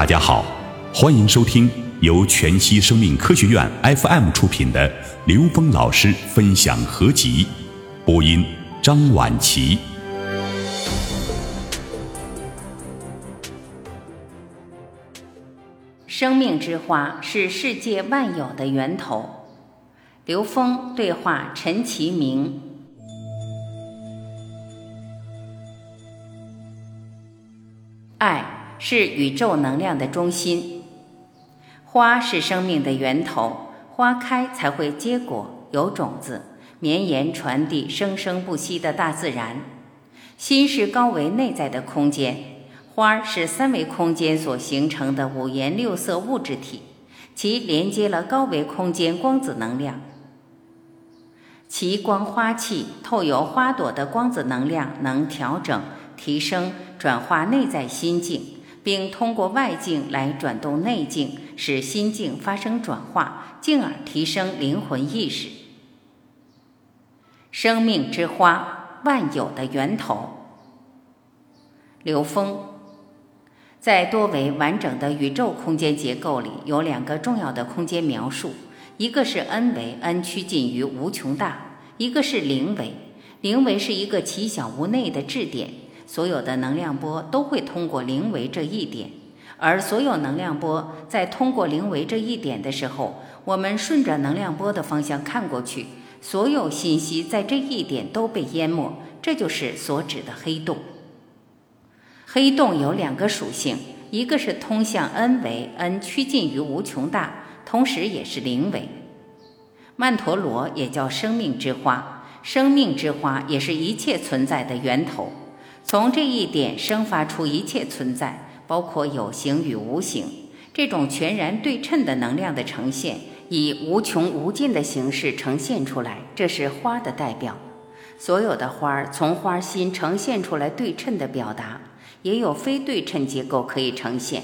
大家好，欢迎收听由全息生命科学院 FM 出品的刘峰老师分享合集，播音张婉琪。生命之花是世界万有的源头。刘峰对话陈其明。爱是宇宙能量的中心，花是生命的源头，花开才会结果，有种子，绵延传递，生生不息的大自然。心是高维内在的空间，花是三维空间所形成的五颜六色物质体，其连接了高维空间光子能量。其光花器透由花朵的光子能量，能调整。提升、转化内在心境，并通过外境来转动内境，使心境发生转化，进而提升灵魂意识。生命之花，万有的源头。刘峰在多维完整的宇宙空间结构里，有两个重要的空间描述：一个是 n 维，n 趋近于无穷大；一个是零维，零维是一个奇小无内的质点。所有的能量波都会通过零维这一点，而所有能量波在通过零维这一点的时候，我们顺着能量波的方向看过去，所有信息在这一点都被淹没，这就是所指的黑洞。黑洞有两个属性，一个是通向 n 维，n 趋近于无穷大，同时也是零维。曼陀罗也叫生命之花，生命之花也是一切存在的源头。从这一点生发出一切存在，包括有形与无形，这种全然对称的能量的呈现，以无穷无尽的形式呈现出来，这是花的代表。所有的花儿从花心呈现出来对称的表达，也有非对称结构可以呈现。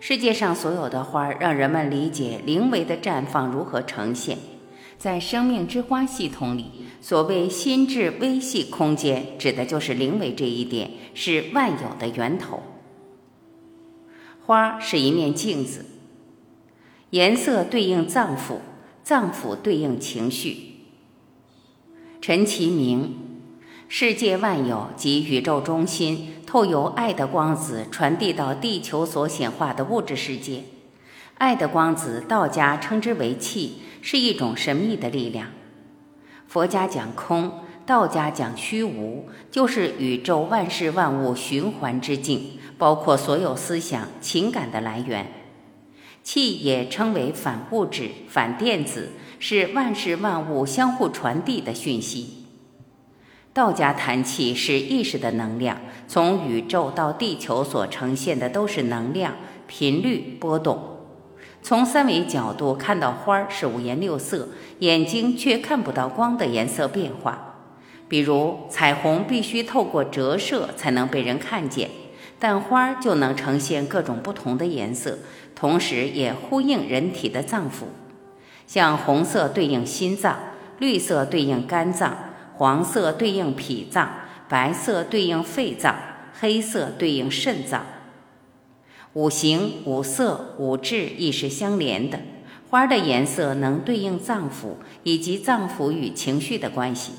世界上所有的花儿让人们理解灵维的绽放如何呈现。在生命之花系统里，所谓心智微细空间，指的就是灵维这一点，是万有的源头。花是一面镜子，颜色对应脏腑，脏腑对应情绪。陈其明，世界万有及宇宙中心，透由爱的光子传递到地球所显化的物质世界。爱的光子，道家称之为气。是一种神秘的力量。佛家讲空，道家讲虚无，就是宇宙万事万物循环之境，包括所有思想、情感的来源。气也称为反物质、反电子，是万事万物相互传递的讯息。道家谈气是意识的能量，从宇宙到地球所呈现的都是能量、频率波动。从三维角度看到花儿是五颜六色，眼睛却看不到光的颜色变化。比如彩虹必须透过折射才能被人看见，但花儿就能呈现各种不同的颜色，同时也呼应人体的脏腑。像红色对应心脏，绿色对应肝脏，黄色对应脾脏，白色对应肺脏，黑色对应肾脏。五行、五色、五志亦是相连的。花的颜色能对应脏腑以及脏腑与情绪的关系。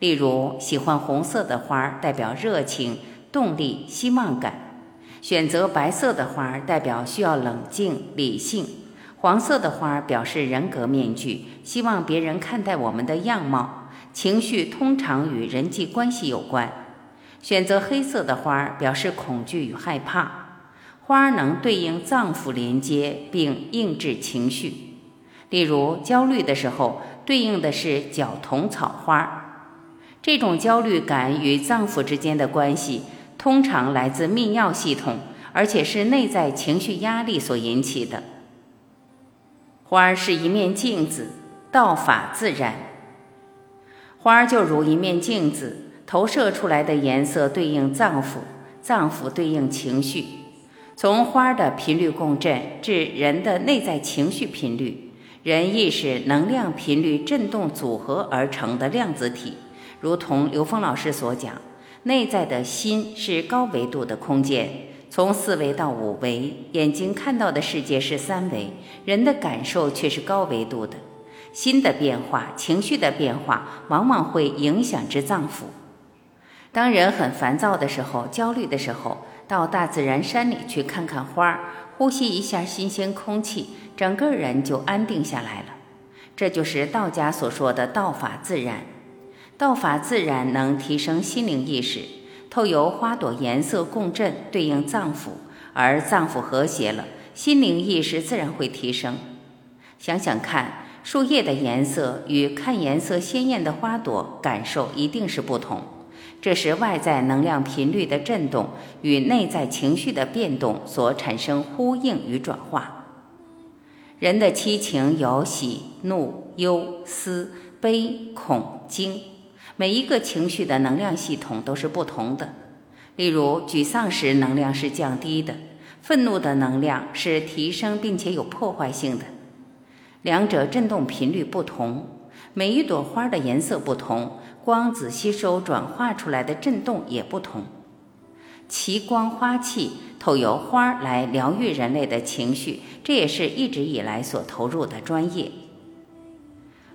例如，喜欢红色的花代表热情、动力、希望感；选择白色的花代表需要冷静、理性；黄色的花表示人格面具，希望别人看待我们的样貌。情绪通常与人际关系有关。选择黑色的花表示恐惧与害怕。花能对应脏腑连接并应制情绪，例如焦虑的时候，对应的是角桐草花。这种焦虑感与脏腑之间的关系，通常来自泌尿系统，而且是内在情绪压力所引起的。花是一面镜子，道法自然。花就如一面镜子，投射出来的颜色对应脏腑，脏腑对应情绪。从花的频率共振至人的内在情绪频率，人意识能量频率振动组合而成的量子体，如同刘峰老师所讲，内在的心是高维度的空间，从四维到五维，眼睛看到的世界是三维，人的感受却是高维度的。心的变化、情绪的变化，往往会影响至脏腑。当人很烦躁的时候、焦虑的时候，到大自然山里去看看花，呼吸一下新鲜空气，整个人就安定下来了。这就是道家所说的“道法自然”。道法自然能提升心灵意识，透由花朵颜色共振，对应脏腑，而脏腑和谐了，心灵意识自然会提升。想想看。树叶的颜色与看颜色鲜艳的花朵感受一定是不同，这是外在能量频率的振动与内在情绪的变动所产生呼应与转化。人的七情有喜、怒、忧、思、悲、恐、惊，每一个情绪的能量系统都是不同的。例如，沮丧时能量是降低的，愤怒的能量是提升并且有破坏性的。两者振动频率不同，每一朵花的颜色不同，光子吸收转化出来的振动也不同。奇光花气透由花来疗愈人类的情绪，这也是一直以来所投入的专业。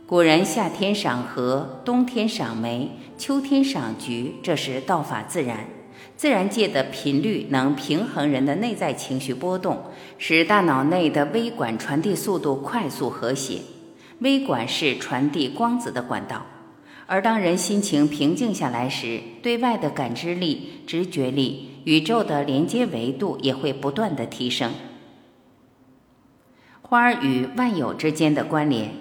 古人夏天赏荷，冬天赏梅，秋天赏菊，这是道法自然。自然界的频率能平衡人的内在情绪波动，使大脑内的微管传递速度快速和谐。微管是传递光子的管道，而当人心情平静下来时，对外的感知力、直觉力、宇宙的连接维度也会不断的提升。花儿与万有之间的关联，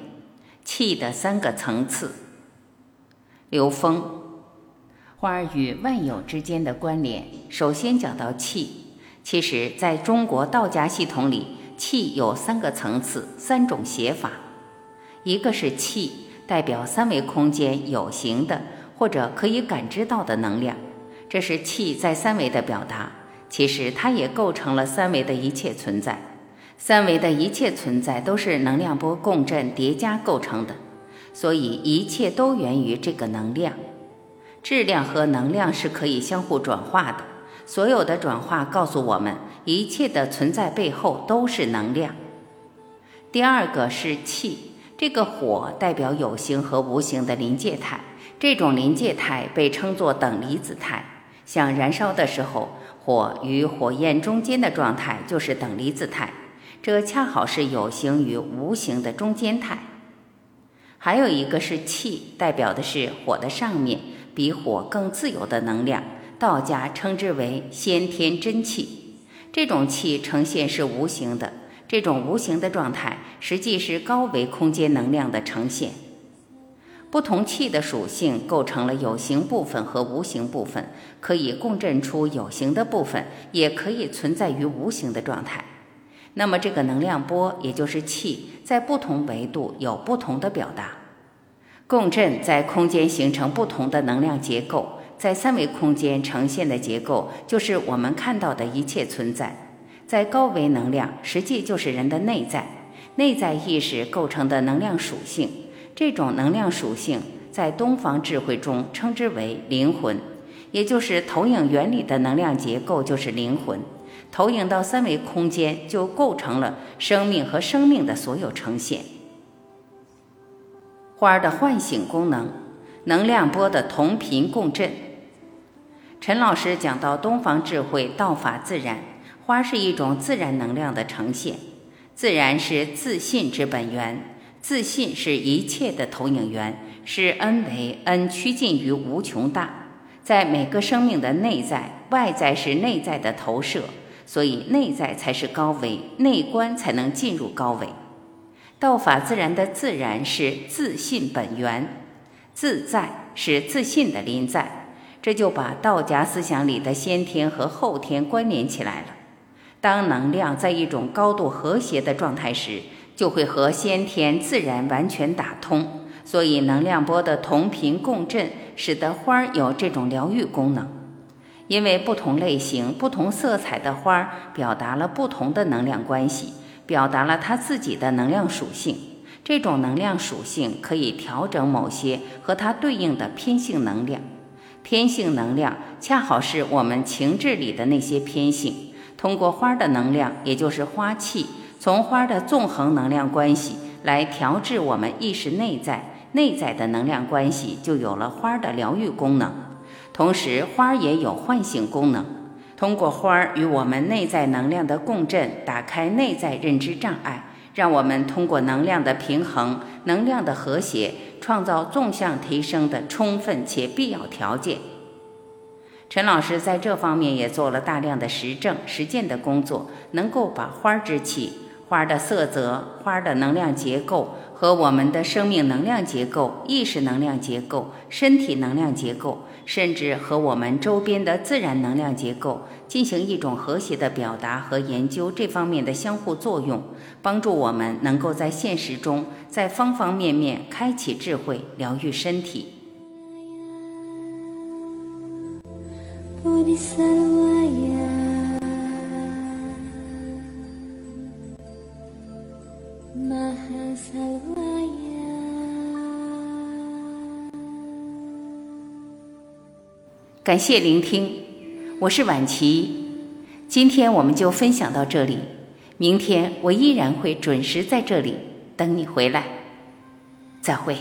气的三个层次。刘峰。花儿与万有之间的关联，首先讲到气。其实，在中国道家系统里，气有三个层次、三种写法。一个是气，代表三维空间有形的或者可以感知到的能量，这是气在三维的表达。其实，它也构成了三维的一切存在。三维的一切存在都是能量波共振叠加构成的，所以一切都源于这个能量。质量和能量是可以相互转化的，所有的转化告诉我们，一切的存在背后都是能量。第二个是气，这个火代表有形和无形的临界态，这种临界态被称作等离子态。像燃烧的时候，火与火焰中间的状态就是等离子态，这恰好是有形与无形的中间态。还有一个是气，代表的是火的上面。比火更自由的能量，道家称之为先天真气。这种气呈现是无形的，这种无形的状态实际是高维空间能量的呈现。不同气的属性构成了有形部分和无形部分，可以共振出有形的部分，也可以存在于无形的状态。那么这个能量波，也就是气，在不同维度有不同的表达。共振在空间形成不同的能量结构，在三维空间呈现的结构就是我们看到的一切存在。在高维能量，实际就是人的内在，内在意识构成的能量属性。这种能量属性在东方智慧中称之为灵魂，也就是投影原理的能量结构就是灵魂。投影到三维空间，就构成了生命和生命的所有呈现。花儿的唤醒功能，能量波的同频共振。陈老师讲到东方智慧道法自然，花是一种自然能量的呈现。自然是自信之本源，自信是一切的投影源，是恩为恩趋近于无穷大，在每个生命的内在，外在是内在的投射，所以内在才是高维，内观才能进入高维。道法自然的自然是自信本源，自在是自信的临在，这就把道家思想里的先天和后天关联起来了。当能量在一种高度和谐的状态时，就会和先天自然完全打通。所以，能量波的同频共振，使得花儿有这种疗愈功能。因为不同类型、不同色彩的花儿，表达了不同的能量关系。表达了它自己的能量属性，这种能量属性可以调整某些和它对应的偏性能量。偏性能量恰好是我们情志里的那些偏性，通过花的能量，也就是花气，从花的纵横能量关系来调制我们意识内在内在的能量关系，就有了花的疗愈功能。同时，花也有唤醒功能。通过花与我们内在能量的共振，打开内在认知障碍，让我们通过能量的平衡、能量的和谐，创造纵向提升的充分且必要条件。陈老师在这方面也做了大量的实证实践的工作，能够把花之气、花的色泽、花的能量结构和我们的生命能量结构、意识能量结构、身体能量结构。甚至和我们周边的自然能量结构进行一种和谐的表达和研究，这方面的相互作用，帮助我们能够在现实中，在方方面面开启智慧，疗愈身体。感谢聆听，我是婉琪。今天我们就分享到这里，明天我依然会准时在这里等你回来。再会。